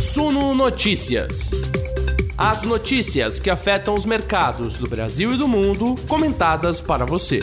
Suno Notícias. As notícias que afetam os mercados do Brasil e do mundo, comentadas para você.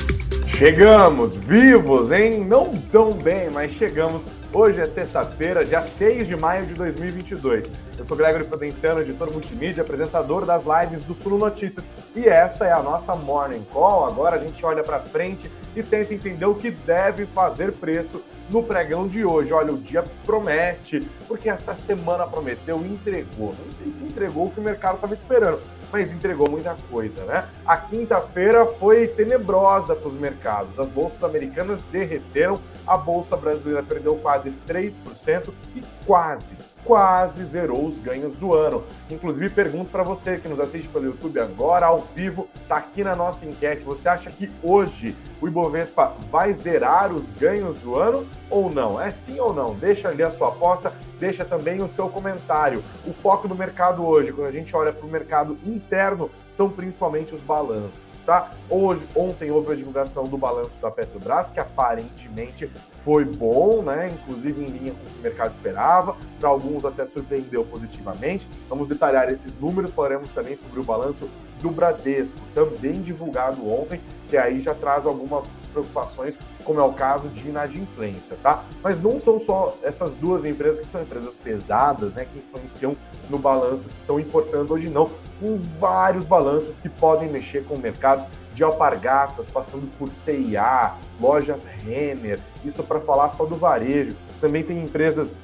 Chegamos vivos, hein? Não tão bem, mas chegamos. Hoje é sexta-feira, dia 6 de maio de 2022. Eu sou Gregory Prudenciano, editor multimídia, apresentador das lives do Suno Notícias. E esta é a nossa Morning Call. Agora a gente olha para frente e tenta entender o que deve fazer preço no pregão de hoje. Olha, o dia promete, porque essa semana prometeu e entregou. Não sei se entregou o que o mercado estava esperando, mas entregou muita coisa, né? A quinta-feira foi tenebrosa para os mercados. As bolsas americanas derreteram, a bolsa brasileira perdeu quase 3% e quase quase zerou os ganhos do ano. Inclusive, pergunto para você que nos assiste pelo YouTube agora, ao vivo, tá aqui na nossa enquete. Você acha que hoje o Ibovespa vai zerar os ganhos do ano ou não? É sim ou não? Deixa ali a sua aposta, deixa também o seu comentário. O foco do mercado hoje, quando a gente olha para o mercado interno, são principalmente os balanços, tá? Hoje, ontem houve a divulgação do balanço da Petrobras, que aparentemente foi bom, né? Inclusive em linha com o que o mercado esperava, para alguns até surpreendeu positivamente. Vamos detalhar esses números, falaremos também sobre o balanço do Bradesco, também divulgado ontem, que aí já traz algumas preocupações, como é o caso de inadimplência, tá? Mas não são só essas duas empresas que são empresas pesadas, né, que influenciam no balanço que estão importando hoje não, com vários balanços que podem mexer com mercados de alpargatas, passando por CIA, lojas Renner, isso para falar só do varejo. Também tem empresas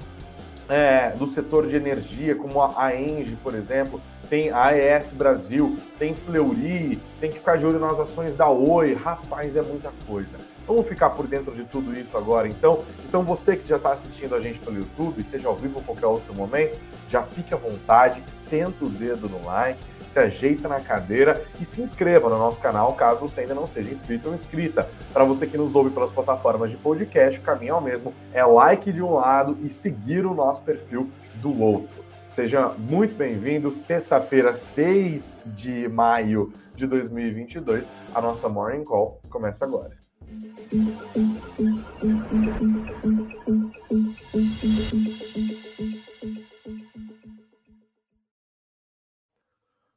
é, do setor de energia, como a Engie, por exemplo, tem a AES Brasil, tem Fleury, tem que ficar de olho nas ações da Oi. Rapaz, é muita coisa. Vamos ficar por dentro de tudo isso agora, então. Então você que já está assistindo a gente pelo YouTube, seja ao vivo ou qualquer outro momento, já fique à vontade, senta o dedo no like, se ajeita na cadeira e se inscreva no nosso canal caso você ainda não seja inscrito ou inscrita. Para você que nos ouve pelas plataformas de podcast, o caminho é o mesmo, é like de um lado e seguir o nosso perfil do outro. Seja muito bem-vindo. Sexta-feira, 6 de maio de 2022, a nossa Morning Call começa agora.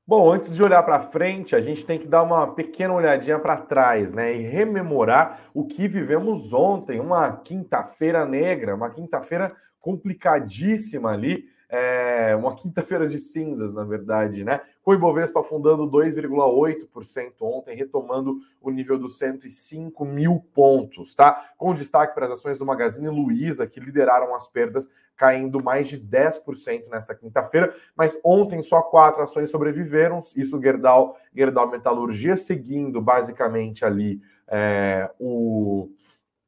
Bom, antes de olhar para frente, a gente tem que dar uma pequena olhadinha para trás, né? E rememorar o que vivemos ontem, uma quinta-feira negra, uma quinta-feira complicadíssima ali é, uma quinta-feira de cinzas, na verdade, né? O Ibovespa afundando 2,8% ontem, retomando o nível dos 105 mil pontos, tá? Com destaque para as ações do Magazine Luiza, que lideraram as perdas, caindo mais de 10% nesta quinta-feira, mas ontem só quatro ações sobreviveram, isso Gerdau, Gerdau Metalurgia, seguindo basicamente ali é, o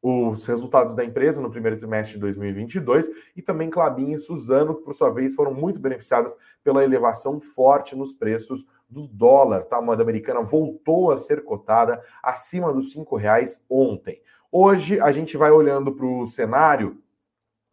os resultados da empresa no primeiro trimestre de 2022 e também Clabin e Suzano, que por sua vez foram muito beneficiadas pela elevação forte nos preços do dólar. Tá? A moeda americana voltou a ser cotada acima dos cinco reais ontem. Hoje a gente vai olhando para o cenário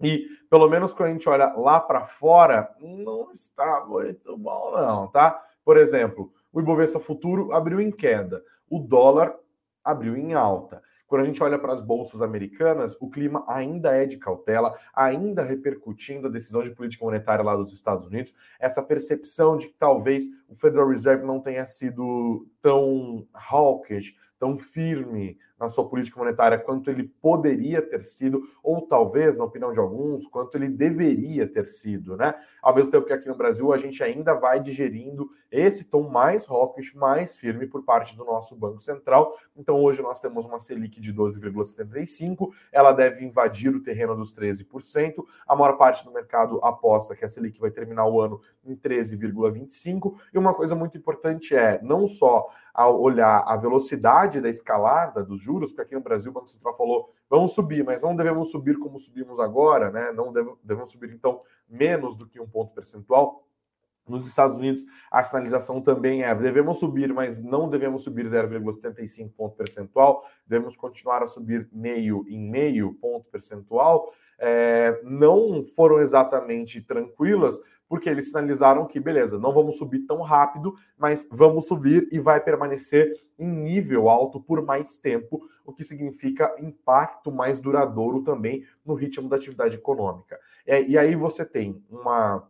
e pelo menos quando a gente olha lá para fora, não está muito bom não, tá? Por exemplo, o Ibovespa Futuro abriu em queda, o dólar abriu em alta. Quando a gente olha para as bolsas americanas, o clima ainda é de cautela, ainda repercutindo a decisão de política monetária lá dos Estados Unidos, essa percepção de que talvez o Federal Reserve não tenha sido tão hawkish, tão firme na sua política monetária quanto ele poderia ter sido, ou talvez, na opinião de alguns, quanto ele deveria ter sido, né? Ao mesmo tempo que aqui no Brasil a gente ainda vai digerindo esse tom mais hawkish, mais firme por parte do nosso Banco Central. Então hoje nós temos uma Selic de 12,75, ela deve invadir o terreno dos 13%. A maior parte do mercado aposta que a Selic vai terminar o ano em 13,25. E uma coisa muito importante é não só ao olhar a velocidade da escalada dos juros, porque aqui no Brasil o Banco Central falou, vamos subir, mas não devemos subir como subimos agora, né? Não devemos subir, então, menos do que um ponto percentual. Nos Estados Unidos, a sinalização também é: devemos subir, mas não devemos subir 0,75 ponto percentual, devemos continuar a subir meio em meio ponto percentual. É, não foram exatamente tranquilas, porque eles sinalizaram que, beleza, não vamos subir tão rápido, mas vamos subir e vai permanecer em nível alto por mais tempo, o que significa impacto mais duradouro também no ritmo da atividade econômica. E aí você tem uma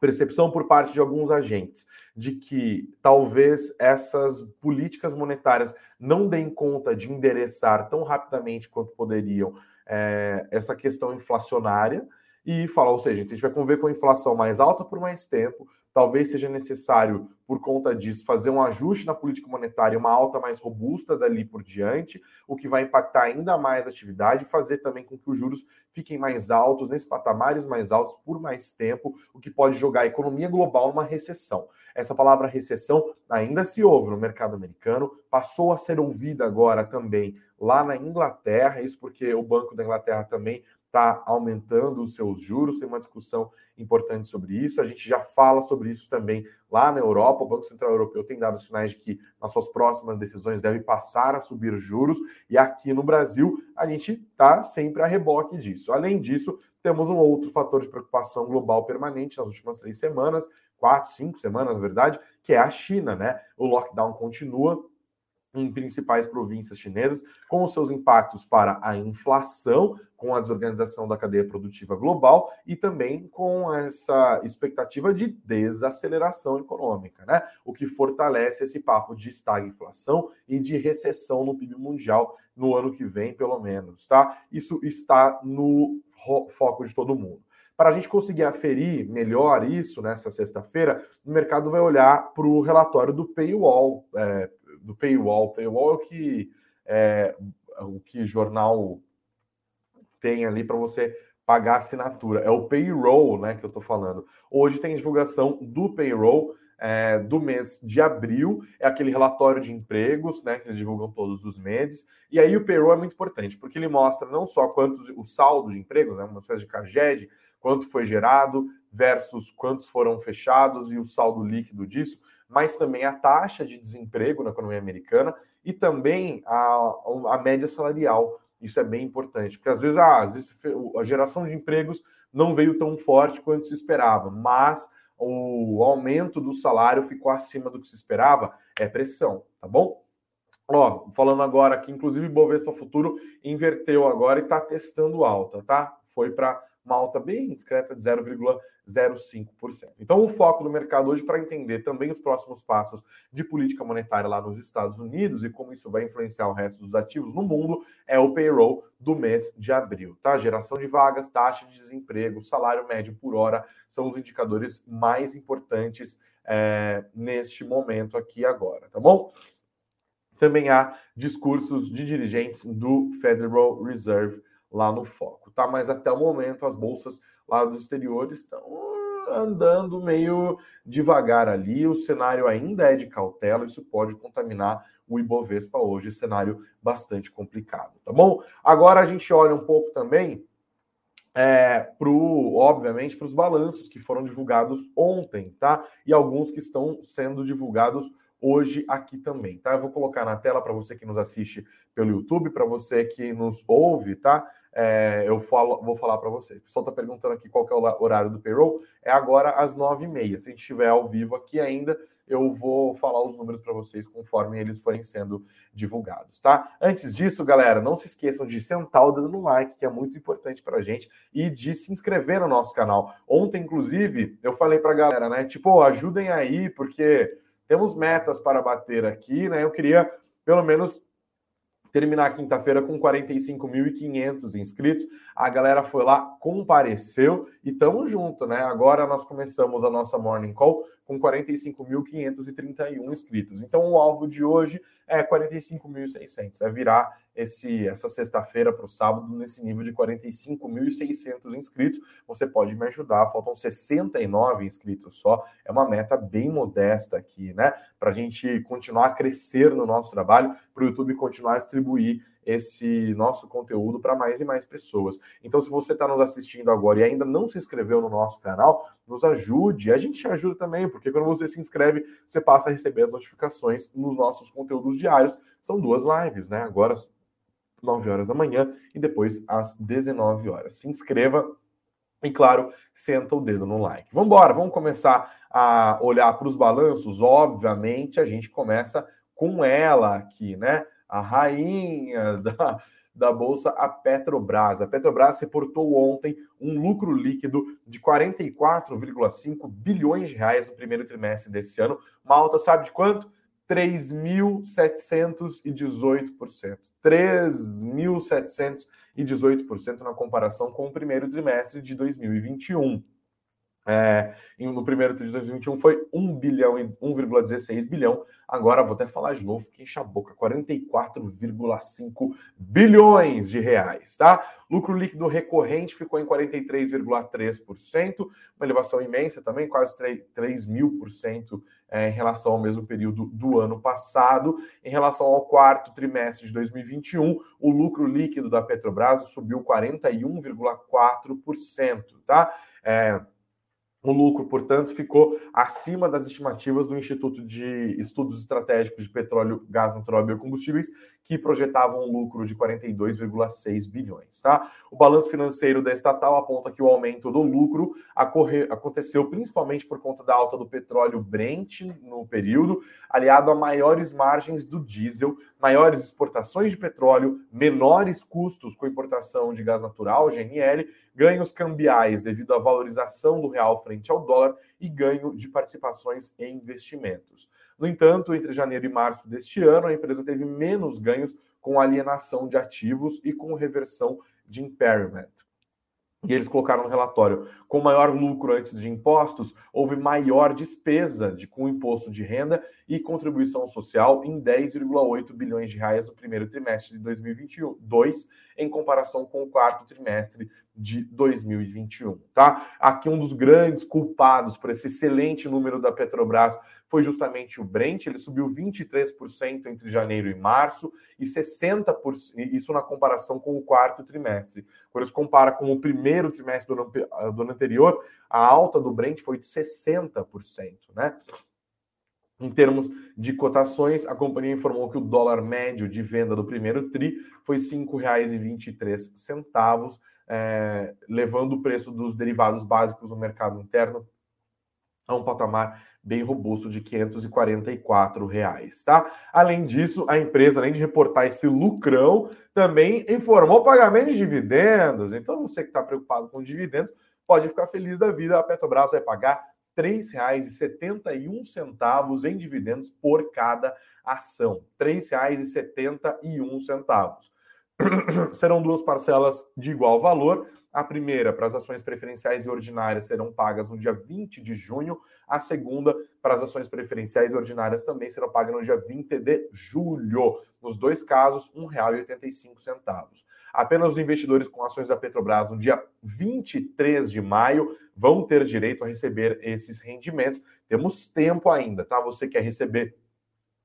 percepção por parte de alguns agentes de que talvez essas políticas monetárias não deem conta de endereçar tão rapidamente quanto poderiam é, essa questão inflacionária e falar, ou seja, a gente vai conviver com a inflação mais alta por mais tempo, talvez seja necessário, por conta disso, fazer um ajuste na política monetária, uma alta mais robusta dali por diante, o que vai impactar ainda mais a atividade e fazer também com que os juros fiquem mais altos, nesses patamares mais altos por mais tempo, o que pode jogar a economia global numa recessão. Essa palavra recessão ainda se ouve no mercado americano, passou a ser ouvida agora também lá na Inglaterra, isso porque o Banco da Inglaterra também está aumentando os seus juros, tem uma discussão importante sobre isso. A gente já fala sobre isso também lá na Europa. O Banco Central Europeu tem dado sinais de que nas suas próximas decisões deve passar a subir os juros, e aqui no Brasil a gente está sempre a reboque disso. Além disso, temos um outro fator de preocupação global permanente nas últimas três semanas, quatro, cinco semanas, na verdade, que é a China, né? O lockdown continua, em principais províncias chinesas, com os seus impactos para a inflação, com a desorganização da cadeia produtiva global e também com essa expectativa de desaceleração econômica, né? O que fortalece esse papo de estagflação e de recessão no PIB mundial no ano que vem, pelo menos, tá? Isso está no foco de todo mundo. Para a gente conseguir aferir melhor isso nessa sexta-feira, o mercado vai olhar para o relatório do Paywall, é, do paywall. Paywall é o que é, o que jornal tem ali para você pagar assinatura. É o payroll, né, que eu estou falando. Hoje tem divulgação do payroll é, do mês de abril, é aquele relatório de empregos, né, que eles divulgam todos os meses. E aí o payroll é muito importante, porque ele mostra não só quantos o saldo de empregos, né, uma espécie de CAGED, quanto foi gerado versus quantos foram fechados e o saldo líquido disso, mas também a taxa de desemprego na economia americana e também a, a média salarial. Isso é bem importante, porque às vezes, ah, às vezes a geração de empregos não veio tão forte quanto se esperava, mas o aumento do salário ficou acima do que se esperava, é pressão, tá bom? Ó, falando agora aqui, inclusive Bovespa Futuro inverteu agora e está testando alta, tá? Foi para uma alta bem discreta de 0,05%. Então, o foco do mercado hoje para entender também os próximos passos de política monetária lá nos Estados Unidos e como isso vai influenciar o resto dos ativos no mundo é o payroll do mês de abril, tá? Geração de vagas, taxa de desemprego, salário médio por hora são os indicadores mais importantes é, neste momento aqui agora, tá bom? Também há discursos de dirigentes do Federal Reserve lá no foco, tá? Mas até o momento as bolsas lá dos exteriores estão andando meio devagar ali, o cenário ainda é de cautela, isso pode contaminar o Ibovespa hoje, cenário bastante complicado, tá bom? Agora a gente olha um pouco também é, pro, obviamente, para os balanços que foram divulgados ontem, tá? E alguns que estão sendo divulgados hoje aqui também, tá? Eu vou colocar na tela para você que nos assiste pelo YouTube, para você que nos ouve, tá? É, eu falo, vou falar para você. O pessoal está perguntando aqui qual é o horário do payroll. É agora às nove e meia. Se a gente estiver ao vivo aqui ainda, eu vou falar os números para vocês conforme eles forem sendo divulgados, tá? Antes disso, galera, não se esqueçam de sentar o dedo no like, que é muito importante para a gente, e de se inscrever no nosso canal. Ontem, inclusive, eu falei para a galera, né? Tipo, ajudem aí, porque temos metas para bater aqui, né? Eu queria pelo menos terminar quinta-feira com 45.500 inscritos. A galera foi lá, compareceu e tamo junto, né? Agora nós começamos a nossa Morning Call com 45.531 inscritos. Então o alvo de hoje é 45.600, é virar esse essa sexta-feira para o sábado nesse nível de 45.600 inscritos. Você pode me ajudar, faltam 69 inscritos só. É uma meta bem modesta aqui, né? Para a gente continuar a crescer no nosso trabalho, para o YouTube continuar a distribuir esse nosso conteúdo para mais e mais pessoas. Então, se você está nos assistindo agora e ainda não se inscreveu no nosso canal, nos ajude. A gente te ajuda também, porque quando você se inscreve, você passa a receber as notificações nos nossos conteúdos diários. São duas lives, né? Agora, 9 horas da manhã e depois às 19 horas. Se inscreva e, claro, senta o dedo no like. Vamos embora, vamos começar a olhar para os balanços. Obviamente, a gente começa com ela aqui, né? a rainha da, da bolsa a Petrobras. A Petrobras reportou ontem um lucro líquido de 44,5 bilhões de reais no primeiro trimestre desse ano, uma alta, sabe de quanto? 3.718%. 3.718% na comparação com o primeiro trimestre de 2021. É, no primeiro de 2021 foi 1 bilhão e 1,16 bilhão. Agora vou até falar de novo, que enche a boca, 44,5 bilhões de reais, tá? Lucro líquido recorrente ficou em 43,3%, uma elevação imensa também, quase 3, 3 mil por cento é, em relação ao mesmo período do ano passado. Em relação ao quarto trimestre de 2021, o lucro líquido da Petrobras subiu 41,4%, tá? É, o lucro, portanto, ficou acima das estimativas do Instituto de Estudos Estratégicos de Petróleo, Gás Natural e Biocombustíveis, que projetavam um lucro de 42,6 bilhões. Tá? O balanço financeiro da estatal aponta que o aumento do lucro aconteceu principalmente por conta da alta do petróleo Brent no período, aliado a maiores margens do diesel, maiores exportações de petróleo, menores custos com importação de gás natural, GNL, ganhos cambiais devido à valorização do real frente ao dólar e ganho de participações em investimentos. No entanto, entre janeiro e março deste ano, a empresa teve menos ganhos com alienação de ativos e com reversão de impairment. E eles colocaram no relatório, com maior lucro antes de impostos, houve maior despesa de, com imposto de renda e contribuição social em 10,8 bilhões de reais no primeiro trimestre de 2022, em comparação com o quarto trimestre de 2021, tá? Aqui um dos grandes culpados por esse excelente número da Petrobras foi justamente o Brent, ele subiu 23% entre janeiro e março e 60%, isso na comparação com o quarto trimestre. Quando se compara com o primeiro trimestre do ano, do ano anterior, a alta do Brent foi de 60%, né? Em termos de cotações, a companhia informou que o dólar médio de venda do primeiro TRI foi R$ 5,23, é, levando o preço dos derivados básicos no mercado interno a um patamar bem robusto de 544 reais, tá? Além disso, a empresa, além de reportar esse lucrão, também informou pagamento de dividendos. Então, você que está preocupado com dividendos, pode ficar feliz da vida. A Petrobras vai pagar R$ 3,71 em dividendos por cada ação. R$ 3,71. serão duas parcelas de igual valor. A primeira, para as ações preferenciais e ordinárias, serão pagas no dia 20 de junho. A segunda, para as ações preferenciais e ordinárias, também serão pagas no dia 20 de julho. Nos dois casos, R$ 1,85. Apenas os investidores com ações da Petrobras no dia 23 de maio vão ter direito a receber esses rendimentos. Temos tempo ainda, tá? Você quer receber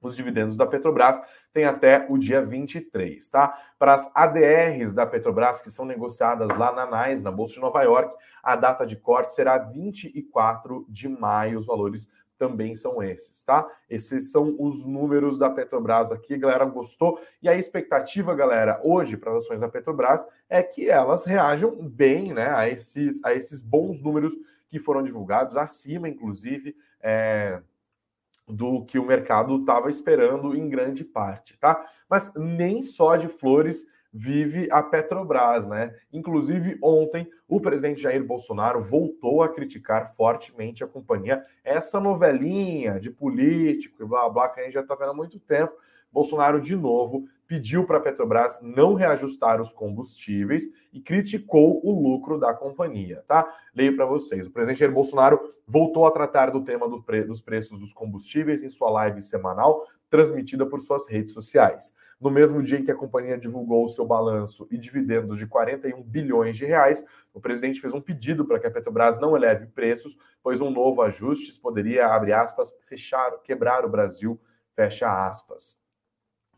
os dividendos da Petrobras tem até o dia 23, tá? Para as ADRs da Petrobras que são negociadas lá na NAS, na Bolsa de Nova York, a data de corte será 24 de maio, os valores também são esses, tá? Esses são os números da Petrobras aqui, galera, gostou? E a expectativa, galera, hoje para as ações da Petrobras é que elas reajam bem, né, a esses, a esses bons números que foram divulgados, acima, inclusive, é, do que o mercado estava esperando em grande parte, tá? Mas nem só de flores vive a Petrobras, né? Inclusive, ontem, o presidente Jair Bolsonaro voltou a criticar fortemente a companhia. Essa novelinha de político e blá blá que a gente já está vendo há muito tempo. Bolsonaro, de novo, pediu para a Petrobras não reajustar os combustíveis e criticou o lucro da companhia, tá? Leio para vocês. O presidente Jair Bolsonaro voltou a tratar do tema do pre dos preços dos combustíveis em sua live semanal, transmitida por suas redes sociais. No mesmo dia em que a companhia divulgou o seu balanço e dividendos de 41 bilhões de reais, o presidente fez um pedido para que a Petrobras não eleve preços, pois um novo ajuste poderia, abre aspas, fechar, quebrar o Brasil, fecha aspas.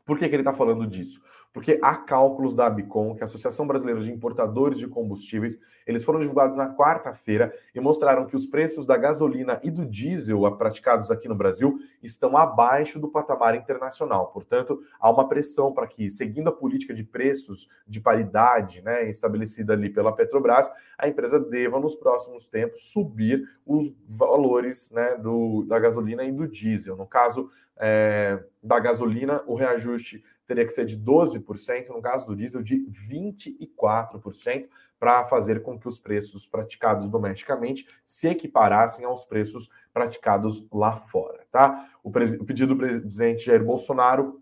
Por que, que ele está falando disso? Porque há cálculos da Abicom, que é a Associação Brasileira de Importadores de Combustíveis, eles foram divulgados na quarta-feira e mostraram que os preços da gasolina e do diesel praticados aqui no Brasil estão abaixo do patamar internacional. Portanto, há uma pressão para que, seguindo a política de preços de paridade né, estabelecida ali pela Petrobras, a empresa deva, nos próximos tempos, subir os valores né, do, da gasolina e do diesel. No caso, é, da gasolina, o reajuste teria que ser de 12%, no caso do diesel, de 24%, para fazer com que os preços praticados domesticamente se equiparassem aos preços praticados lá fora. Tá? O, o pedido do presidente Jair Bolsonaro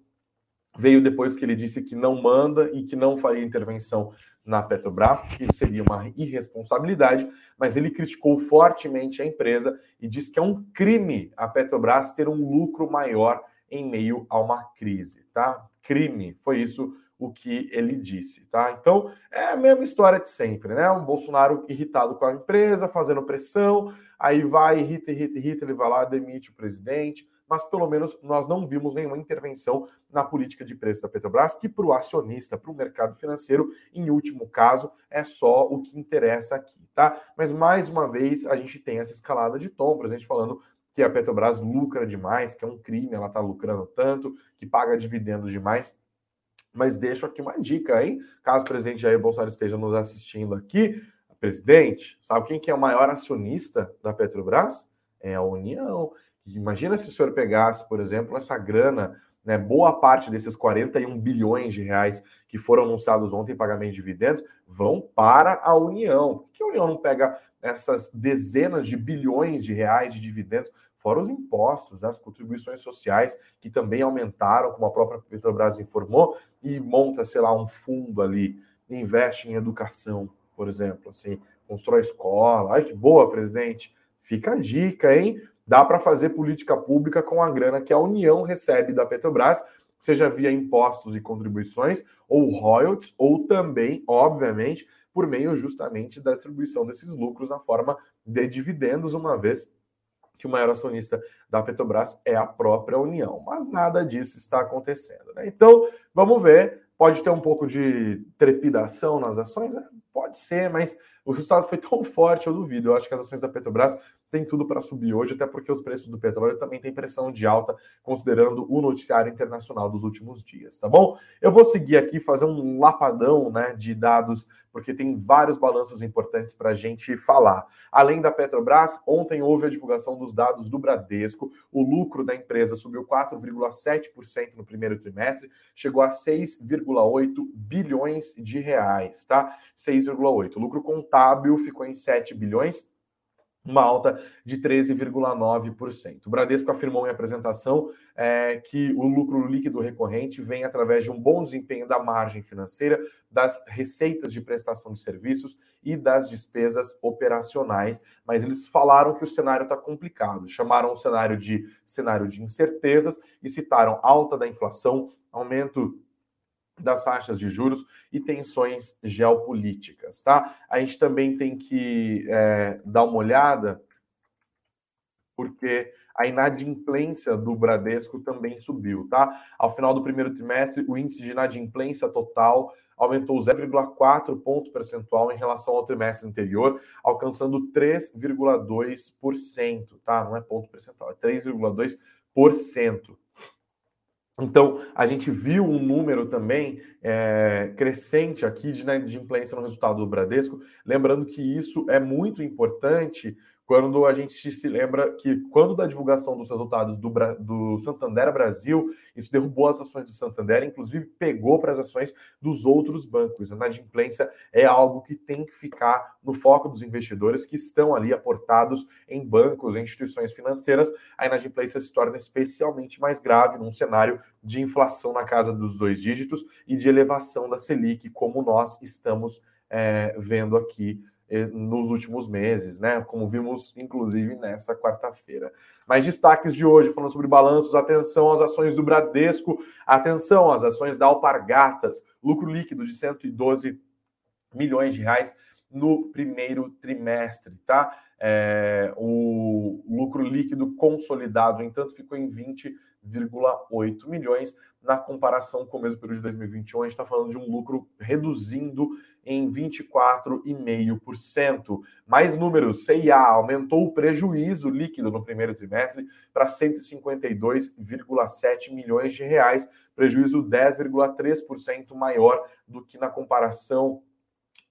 veio depois que ele disse que não manda e que não faria intervenção na Petrobras, porque seria uma irresponsabilidade, mas ele criticou fortemente a empresa e disse que é um crime a Petrobras ter um lucro maior em meio a uma crise, tá? Crime, foi isso o que ele disse, tá? Então, é a mesma história de sempre, né? O Bolsonaro irritado com a empresa, fazendo pressão, aí vai, irrita, irrita, irrita, ele vai lá, demite o presidente, mas pelo menos nós não vimos nenhuma intervenção na política de preço da Petrobras, que para o acionista, para o mercado financeiro, em último caso, é só o que interessa aqui, tá? Mas mais uma vez a gente tem essa escalada de tom, por exemplo, falando que a Petrobras lucra demais, que é um crime, ela está lucrando tanto, que paga dividendos demais. Mas deixo aqui uma dica, hein? Caso o presidente Jair Bolsonaro esteja nos assistindo aqui, presidente, sabe quem que é o maior acionista da Petrobras? É a União. Imagina se o senhor pegasse, por exemplo, essa grana, né, boa parte desses 41 bilhões de reais que foram anunciados ontem em pagamento de dividendos vão para a União. Por que a União não pega essas dezenas de bilhões de reais de dividendos, fora os impostos, as contribuições sociais, que também aumentaram, como a própria Petrobras informou, e monta, sei lá, um fundo ali, investe em educação, por exemplo, assim, constrói escola. Ai, que boa, presidente. Fica a dica, hein? Dá para fazer política pública com a grana que a União recebe da Petrobras, seja via impostos e contribuições, ou royalties, ou também, obviamente, por meio justamente da distribuição desses lucros na forma de dividendos, uma vez que o maior acionista da Petrobras é a própria União. Mas nada disso está acontecendo. Né? Então, vamos ver. Pode ter um pouco de trepidação nas ações? É, pode ser, mas o resultado foi tão forte, eu duvido. Eu acho que as ações da Petrobras têm tudo para subir hoje, até porque os preços do petróleo também têm pressão de alta, considerando o noticiário internacional dos últimos dias, tá bom? Eu vou seguir aqui, fazer um lapadão né, de dados, porque tem vários balanços importantes para a gente falar. Além da Petrobras, ontem houve a divulgação dos dados do Bradesco. O lucro da empresa subiu 4,7% no primeiro trimestre, chegou a 6,8 bilhões de reais, tá? 6,8. O lucro contábil ficou em 7 bilhões, uma alta de 13,9%. O Bradesco afirmou em apresentação é, que o lucro líquido recorrente vem através de um bom desempenho da margem financeira, das receitas de prestação de serviços e das despesas operacionais, mas eles falaram que o cenário está complicado, chamaram o cenário de cenário de incertezas e citaram alta da inflação, aumento das taxas de juros e tensões geopolíticas, tá? A gente também tem que é, dar uma olhada, porque a inadimplência do Bradesco também subiu, tá? Ao final do primeiro trimestre, o índice de inadimplência total aumentou 0,4 ponto percentual em relação ao trimestre anterior, alcançando 3,2%, tá? Não é ponto percentual, é 3,2%. Então, a gente viu um número também é, crescente aqui de inadimplência no resultado do Bradesco. Lembrando que isso é muito importante quando a gente se lembra que, quando da divulgação dos resultados do, do Santander Brasil, isso derrubou as ações do Santander, inclusive pegou para as ações dos outros bancos. A inadimplência é algo que tem que ficar no foco dos investidores que estão ali aportados em bancos, em instituições financeiras. A inadimplência se torna especialmente mais grave num cenário de inflação na casa dos dois dígitos e de elevação da Selic, como nós estamos é, vendo aqui nos últimos meses, né? Como vimos, inclusive, nessa quarta-feira. Mas destaques de hoje, falando sobre balanços, atenção às ações do Bradesco, atenção às ações da Alpargatas, lucro líquido de 112 milhões de reais no primeiro trimestre, tá? É, o lucro líquido consolidado, entanto, ficou em 20,8 milhões na comparação com o mesmo período de 2021. A gente está falando de um lucro reduzindo em 24,5%. Mais números, CIA aumentou o prejuízo líquido no primeiro trimestre para 152,7 milhões de reais, prejuízo 10,3% maior do que na comparação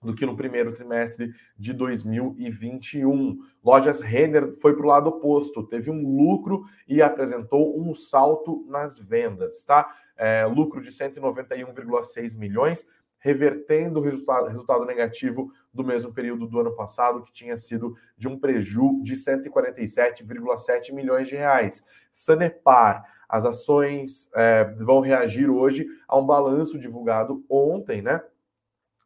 do que no primeiro trimestre de 2021. Lojas Renner foi para o lado oposto, teve um lucro e apresentou um salto nas vendas, tá? É, lucro de 191,6 milhões, revertendo o resultado, resultado negativo do mesmo período do ano passado, que tinha sido de um preju de 147,7 milhões de reais. Sanepar, as ações é, vão reagir hoje a um balanço divulgado ontem, né?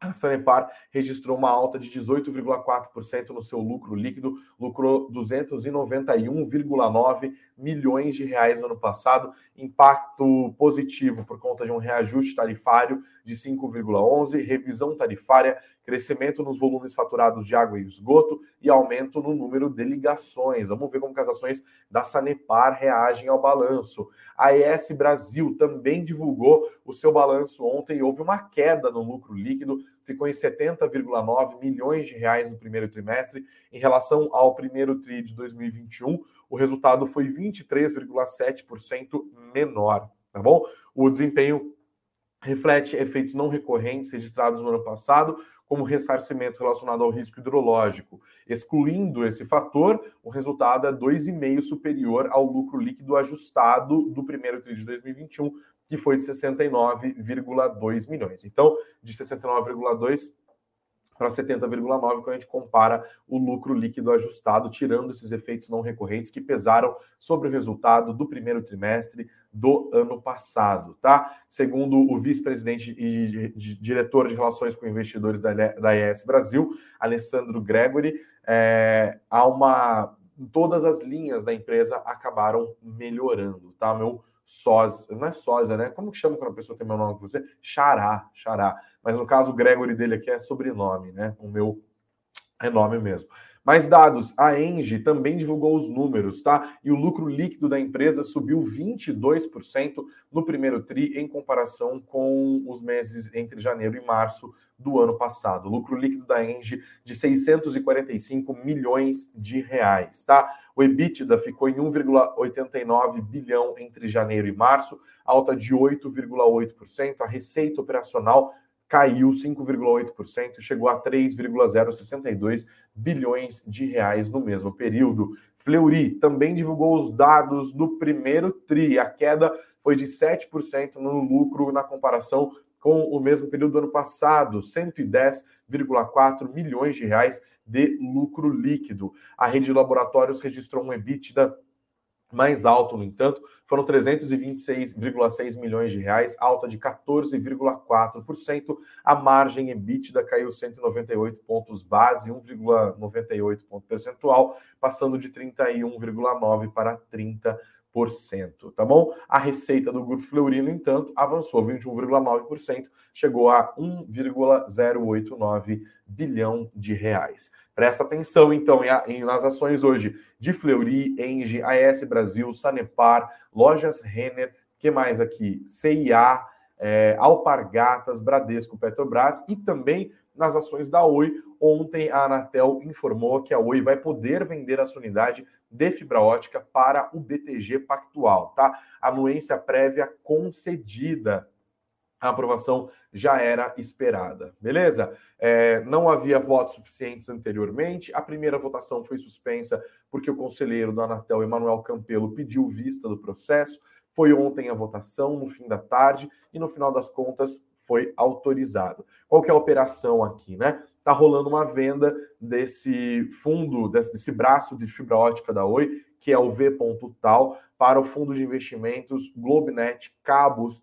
A Sanepar registrou uma alta de 18,4% no seu lucro líquido, lucrou 291,9 milhões de reais no ano passado, impacto positivo por conta de um reajuste tarifário de 5,11, revisão tarifária, crescimento nos volumes faturados de água e esgoto e aumento no número de ligações. Vamos ver como as ações da Sanepar reagem ao balanço. A ES Brasil também divulgou o seu balanço ontem e houve uma queda no lucro líquido ficou em 70,9 milhões de reais no primeiro trimestre. Em relação ao primeiro TRI de 2021, o resultado foi 23,7% menor, tá bom? O desempenho reflete efeitos não recorrentes registrados no ano passado, como ressarcimento relacionado ao risco hidrológico. Excluindo esse fator, o resultado é 2,5 superior ao lucro líquido ajustado do primeiro TRI de 2021, que foi de 69,2 milhões. Então, de 69,2 para 70,9 quando a gente compara o lucro líquido ajustado, tirando esses efeitos não recorrentes que pesaram sobre o resultado do primeiro trimestre do ano passado, tá? Segundo o vice-presidente e diretor de relações com investidores da, da ES Brasil, Alessandro Gregory, é, há uma todas as linhas da empresa acabaram melhorando, tá? Meu sósia, não é sósia, né? Como que chama quando a pessoa tem meu nome que você? Xará, xará. Mas no caso, o Gregory dele aqui é sobrenome, né? O meu é nome mesmo. Mais dados, a Engie também divulgou os números, tá? E o lucro líquido da empresa subiu 22% no primeiro TRI em comparação com os meses entre janeiro e março do ano passado. Lucro líquido da Engie de 645 milhões de reais, tá? O EBITDA ficou em 1,89 bilhão entre janeiro e março, alta de 8,8%. A receita operacional caiu 5,8%, chegou a 3,062 bilhões de reais no mesmo período. Fleury também divulgou os dados do primeiro TRI. A queda foi de 7% no lucro na comparação com o mesmo período do ano passado, 110,4 milhões de reais de lucro líquido. A rede de laboratórios registrou um EBITDA mais alto, no entanto, foram 326,6 milhões de reais, alta de 14,4%. A margem EBITDA caiu 198 pontos base, 1,98 ponto percentual, passando de 31,9 para 30 tá bom? A receita do Grupo Fleury, no entanto, avançou 21,9%, chegou a 1,089 bilhão de reais. Presta atenção, então, em, nas ações hoje de Fleury, Engie, AS Brasil, Sanepar, Lojas Renner, que mais aqui? CIA, é, Alpargatas, Bradesco, Petrobras e também nas ações da Oi. Ontem a Anatel informou que a Oi vai poder vender a sua unidade de fibra ótica para o BTG Pactual, tá? Anuência prévia concedida. A aprovação já era esperada, beleza? É, não havia votos suficientes anteriormente. A primeira votação foi suspensa porque o conselheiro do Anatel, Emanuel Campelo, pediu vista do processo. Foi ontem a votação, no fim da tarde, e no final das contas foi autorizado. Qual que é a operação aqui, né? Tá rolando uma venda desse fundo, desse, desse braço de fibra ótica da Oi, que é o V.tal, para o fundo de investimentos Globenet Cabos,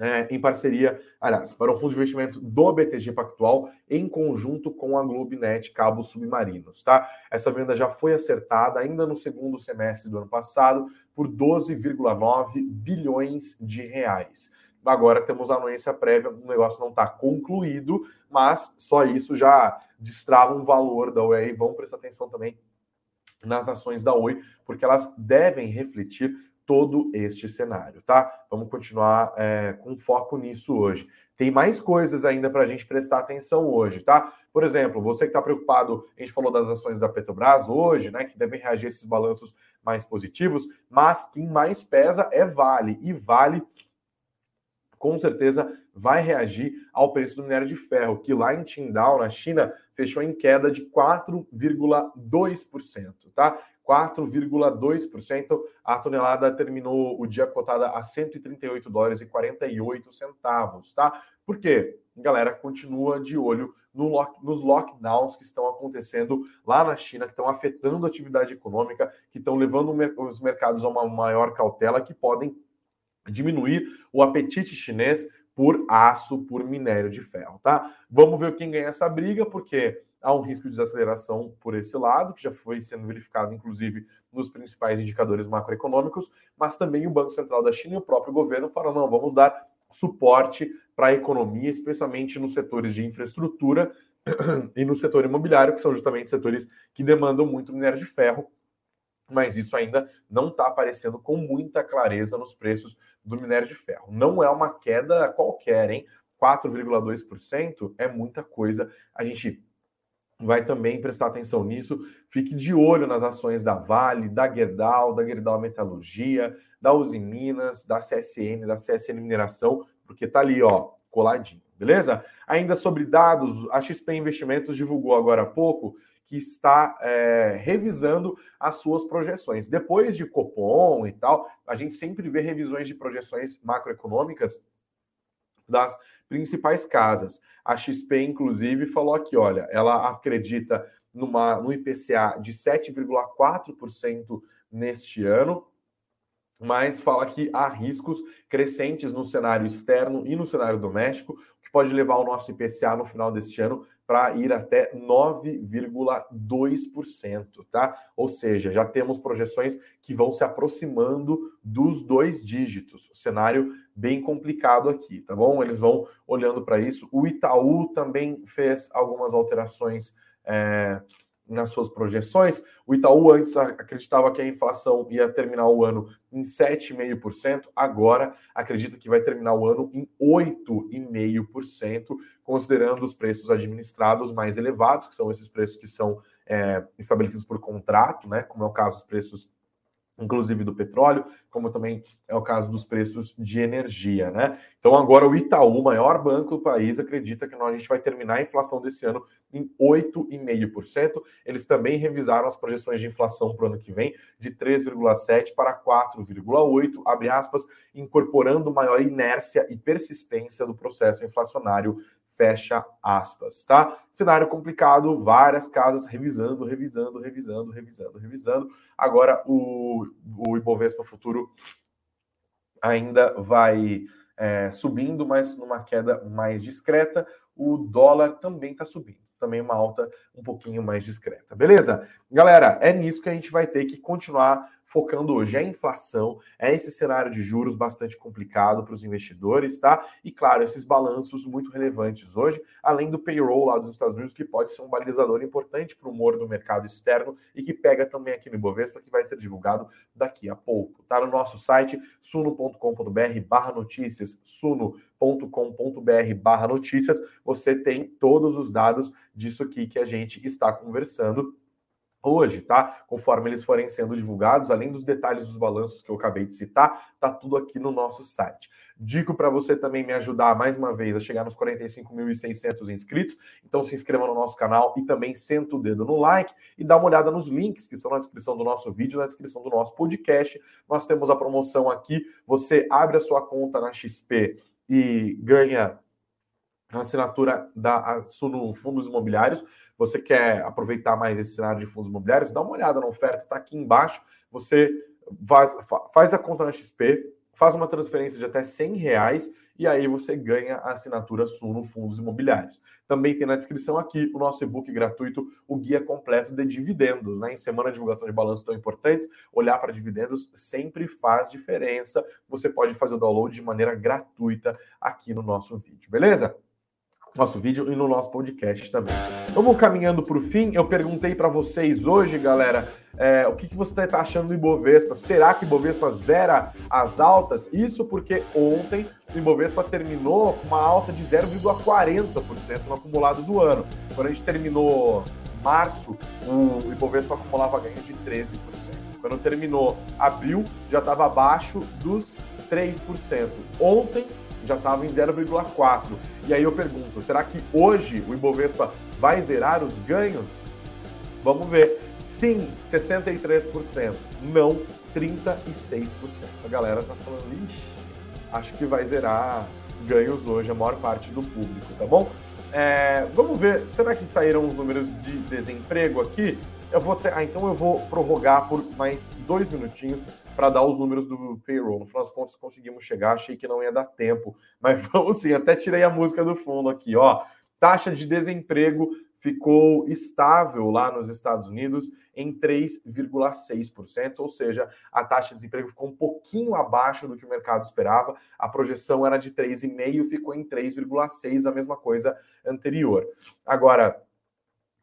é, em parceria, aliás, para o fundo de investimento do BTG Pactual, em conjunto com a Globenet Cabos Submarinos, tá? Essa venda já foi acertada ainda no segundo semestre do ano passado por 12,9 bilhões de reais. Agora temos a anuência prévia, o negócio não está concluído, mas só isso já destrava um valor da Oi. Vamos prestar atenção também nas ações da Oi, porque elas devem refletir todo este cenário, tá? Vamos continuar é, com foco nisso hoje. Tem mais coisas ainda para a gente prestar atenção hoje, tá? Por exemplo, você que está preocupado, a gente falou das ações da Petrobras hoje, né? Que devem reagir a esses balanços mais positivos, mas quem mais pesa é Vale. E Vale com certeza vai reagir ao preço do minério de ferro, que lá em Qingdao, na China, fechou em queda de 4,2%, tá? 4,2%. A tonelada terminou o dia cotada a 138 dólares e 48 centavos, tá? Por quê? Galera continua de olho no lock, nos lockdowns que estão acontecendo lá na China, que estão afetando a atividade econômica, que estão levando os mercados a uma maior cautela, que podem diminuir o apetite chinês por aço, por minério de ferro, tá? Vamos ver quem ganha essa briga, porque há um risco de desaceleração por esse lado, que já foi sendo verificado, inclusive, nos principais indicadores macroeconômicos, mas também o Banco Central da China e o próprio governo falaram: não, vamos dar suporte para a economia, especialmente nos setores de infraestrutura e no setor imobiliário, que são justamente setores que demandam muito minério de ferro, mas isso ainda não está aparecendo com muita clareza nos preços do minério de ferro. Não é uma queda qualquer, hein? 4,2% é muita coisa. A gente vai também prestar atenção nisso. Fique de olho nas ações da Vale, da Gerdau, da Gerdau Metalurgia, da Uzi Minas, da CSN, da CSN Mineração, porque tá ali, ó, coladinho, beleza? Ainda sobre dados, a XP Investimentos divulgou agora há pouco que está é, revisando as suas projeções. Depois de Copom e tal, a gente sempre vê revisões de projeções macroeconômicas das principais casas. A XP, inclusive, falou aqui: olha, ela acredita numa, no IPCA de 7,4% neste ano, mas fala que há riscos crescentes no cenário externo e no cenário doméstico, que pode levar o nosso IPCA no final deste ano para ir até 9,2%, tá? Ou seja, já temos projeções que vão se aproximando dos dois dígitos. cenário bem complicado aqui, tá bom? Eles vão olhando para isso. O Itaú também fez algumas alterações. É nas suas projeções. O Itaú antes acreditava que a inflação ia terminar o ano em 7,5%, agora acredita que vai terminar o ano em 8,5%, considerando os preços administrados mais elevados, que são esses preços que são é, estabelecidos por contrato, né? Como é o caso dos preços inclusive do petróleo, como também é o caso dos preços de energia, né? Então agora o Itaú, o maior banco do país, acredita que a gente vai terminar a inflação desse ano em 8,5%. Eles também revisaram as projeções de inflação para o ano que vem de 3,7 para 4,8, abre aspas, incorporando maior inércia e persistência do processo inflacionário fecha aspas, tá? Cenário complicado, várias casas revisando, revisando, revisando, revisando, revisando. Agora o, o Ibovespa Futuro ainda vai é, subindo, mas numa queda mais discreta. O dólar também está subindo, também uma alta um pouquinho mais discreta, beleza? Galera, é nisso que a gente vai ter que continuar focando hoje é a inflação, é esse cenário de juros bastante complicado para os investidores, tá? E claro, esses balanços muito relevantes hoje, além do payroll lá dos Estados Unidos, que pode ser um balizador importante para o humor do mercado externo e que pega também aqui no Ibovespa, que vai ser divulgado daqui a pouco. Tá no nosso site suno.com.br barra notícias, suno.com.br barra notícias, você tem todos os dados disso aqui que a gente está conversando hoje, tá? Conforme eles forem sendo divulgados, além dos detalhes dos balanços que eu acabei de citar, tá tudo aqui no nosso site. Digo para você também me ajudar mais uma vez a chegar nos 45.600 inscritos. Então se inscreva no nosso canal e também senta o dedo no like e dá uma olhada nos links que estão na descrição do nosso vídeo, na descrição do nosso podcast. Nós temos a promoção aqui, você abre a sua conta na XP e ganha a assinatura da Suno Fundos Imobiliários você quer aproveitar mais esse cenário de fundos imobiliários, dá uma olhada na oferta, está aqui embaixo. Você faz, faz a conta na XP, faz uma transferência de até 100 reais e aí você ganha a assinatura Suno Fundos Imobiliários. Também tem na descrição aqui o nosso e-book gratuito, o guia completo de dividendos. Né? Em semana de divulgação de balanços tão importantes, olhar para dividendos sempre faz diferença. Você pode fazer o download de maneira gratuita aqui no nosso vídeo, beleza? Nosso vídeo e no nosso podcast também. Vamos caminhando para o fim. Eu perguntei para vocês hoje, galera, é, o que, que você está achando do Ibovespa? Será que o Ibovespa zera as altas? Isso porque ontem o Ibovespa terminou com uma alta de 0,40% no acumulado do ano. Quando a gente terminou março, o Ibovespa acumulava ganho de 13%. Quando terminou abril, já estava abaixo dos 3%. Ontem já estava em 0,4. E aí eu pergunto, será que hoje o Ibovespa vai zerar os ganhos? Vamos ver. Sim, 63%. Não, 36%. A galera tá falando, ixi, acho que vai zerar ganhos hoje, a maior parte do público, tá bom? É, vamos ver, será que saíram os números de desemprego aqui? Eu vou ter, ah, então eu vou prorrogar por mais dois minutinhos para dar os números do payroll. No final das contas, conseguimos chegar, achei que não ia dar tempo, mas vamos sim, até tirei a música do fundo aqui, ó. Taxa de desemprego ficou estável lá nos Estados Unidos em 3,6%, ou seja, a taxa de desemprego ficou um pouquinho abaixo do que o mercado esperava. A projeção era de 3,5, ficou em 3,6, a mesma coisa anterior. Agora,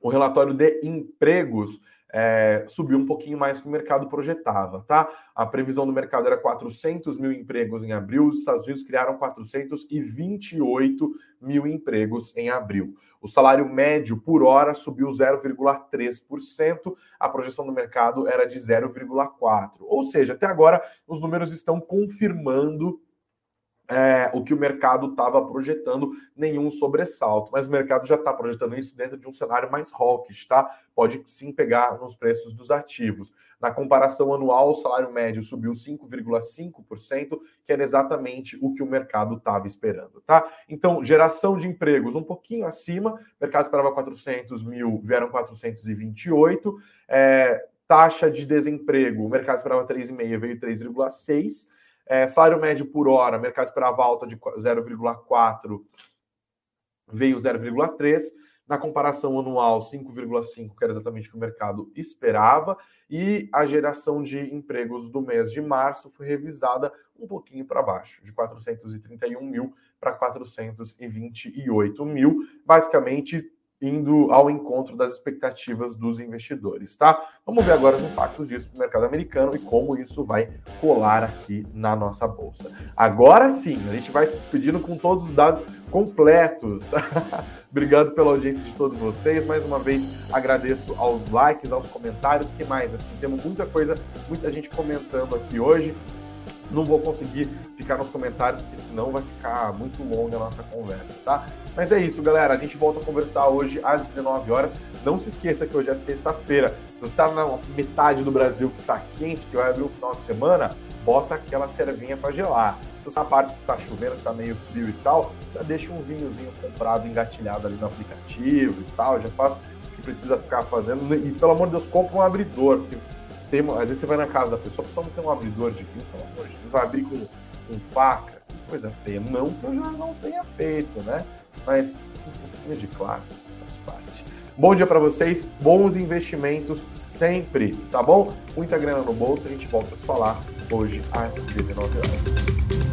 o relatório de empregos é, subiu um pouquinho mais que o mercado projetava, tá? A previsão do mercado era 400 mil empregos em abril, os Estados Unidos criaram 428 mil empregos em abril. O salário médio por hora subiu 0,3%, a projeção do mercado era de 0,4%. Ou seja, até agora os números estão confirmando é, o que o mercado estava projetando, nenhum sobressalto. Mas o mercado já está projetando isso dentro de um cenário mais hawkish, tá? Pode sim pegar nos preços dos ativos. Na comparação anual, o salário médio subiu 5,5%, que era exatamente o que o mercado estava esperando, tá? Então, geração de empregos um pouquinho acima, o mercado esperava 400 mil, vieram 428. É, taxa de desemprego, o mercado esperava 3,5, veio 3,6 é, salário médio por hora, mercado esperava alta de 0,4, veio 0,3. Na comparação anual, 5,5, que era exatamente o que o mercado esperava. E a geração de empregos do mês de março foi revisada um pouquinho para baixo, de 431 mil para 428 mil. Basicamente, indo ao encontro das expectativas dos investidores, tá? Vamos ver agora os impactos disso no mercado americano e como isso vai colar aqui na nossa bolsa. Agora sim, a gente vai se despedindo com todos os dados completos, tá? Obrigado pela audiência de todos vocês. Mais uma vez agradeço aos likes, aos comentários, que mais assim, temos muita coisa, muita gente comentando aqui hoje. Não vou conseguir ficar nos comentários, porque senão vai ficar muito longa a nossa conversa, tá? Mas é isso, galera. A gente volta a conversar hoje às 19 horas. Não se esqueça que hoje é sexta-feira. Se você está na metade do Brasil que está quente, que vai abrir o final de semana, bota aquela cervinha para gelar. Se você na parte que está chovendo, que está meio frio e tal, já deixa um vinhozinho comprado, engatilhado ali no aplicativo e tal. Já faz o que precisa ficar fazendo. E pelo amor de Deus, compra um abridor, porque tem, às vezes você vai na casa da pessoa, a pessoa não tem um abridor de vinho, pelo amor de Deus, vai abrir com, com faca, coisa feia. Não que eu já não tenha feito, né? Mas um pouquinho de classe faz parte. Bom dia para vocês, bons investimentos sempre, tá bom? Muita grana no bolso, a gente volta a se falar hoje às 19 horas.